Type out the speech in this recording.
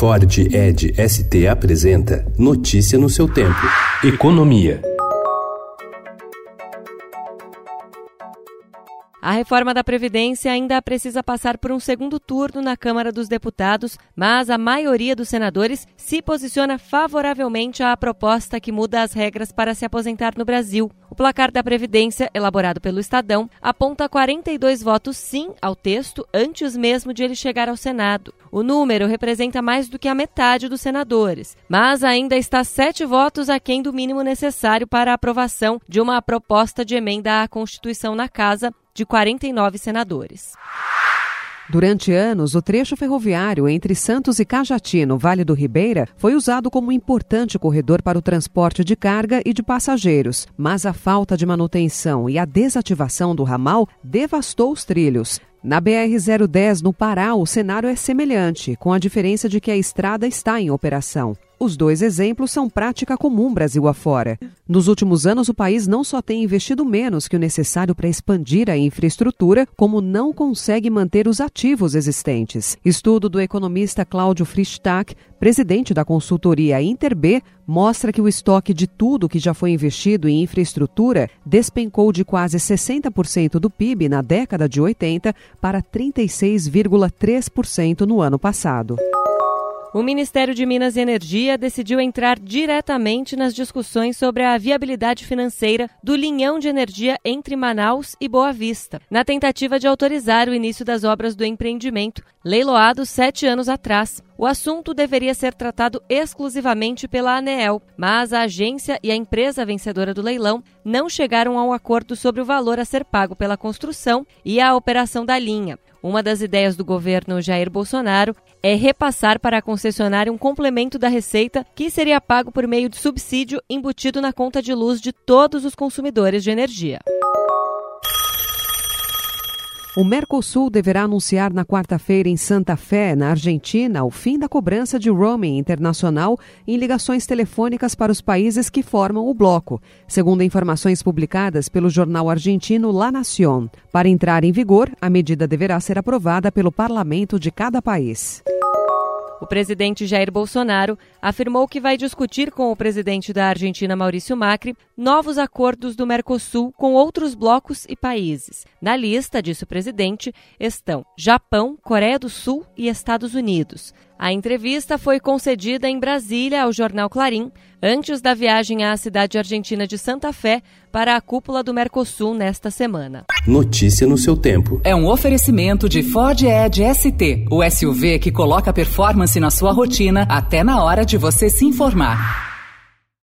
Ford Ed ST apresenta Notícia no seu tempo. Economia. A reforma da Previdência ainda precisa passar por um segundo turno na Câmara dos Deputados, mas a maioria dos senadores se posiciona favoravelmente à proposta que muda as regras para se aposentar no Brasil. O placar da Previdência, elaborado pelo Estadão, aponta 42 votos sim ao texto antes mesmo de ele chegar ao Senado. O número representa mais do que a metade dos senadores, mas ainda está sete votos aquém do mínimo necessário para a aprovação de uma proposta de emenda à Constituição na Casa de 49 senadores. Durante anos, o trecho ferroviário entre Santos e Cajati, no Vale do Ribeira, foi usado como importante corredor para o transporte de carga e de passageiros, mas a falta de manutenção e a desativação do ramal devastou os trilhos. Na BR-010, no Pará, o cenário é semelhante, com a diferença de que a estrada está em operação. Os dois exemplos são prática comum Brasil afora. Nos últimos anos, o país não só tem investido menos que o necessário para expandir a infraestrutura, como não consegue manter os ativos existentes. Estudo do economista Cláudio Frischtak, presidente da consultoria Interb, mostra que o estoque de tudo que já foi investido em infraestrutura despencou de quase 60% do PIB na década de 80 para 36,3% no ano passado. O Ministério de Minas e Energia decidiu entrar diretamente nas discussões sobre a viabilidade financeira do linhão de energia entre Manaus e Boa Vista, na tentativa de autorizar o início das obras do empreendimento, leiloado sete anos atrás. O assunto deveria ser tratado exclusivamente pela ANEEL, mas a agência e a empresa vencedora do leilão não chegaram a um acordo sobre o valor a ser pago pela construção e a operação da linha. Uma das ideias do governo Jair Bolsonaro é repassar para a concessionária um complemento da receita que seria pago por meio de subsídio embutido na conta de luz de todos os consumidores de energia. O Mercosul deverá anunciar na quarta-feira em Santa Fé, na Argentina, o fim da cobrança de roaming internacional em ligações telefônicas para os países que formam o bloco, segundo informações publicadas pelo jornal argentino La Nación. Para entrar em vigor, a medida deverá ser aprovada pelo parlamento de cada país. O presidente Jair Bolsonaro afirmou que vai discutir com o presidente da Argentina, Maurício Macri, novos acordos do Mercosul com outros blocos e países. Na lista, disse o presidente, estão Japão, Coreia do Sul e Estados Unidos. A entrevista foi concedida em Brasília ao jornal Clarim, antes da viagem à cidade argentina de Santa Fé para a cúpula do Mercosul nesta semana. Notícia no seu tempo. É um oferecimento de Ford Edge ST, o SUV que coloca performance na sua rotina até na hora de você se informar.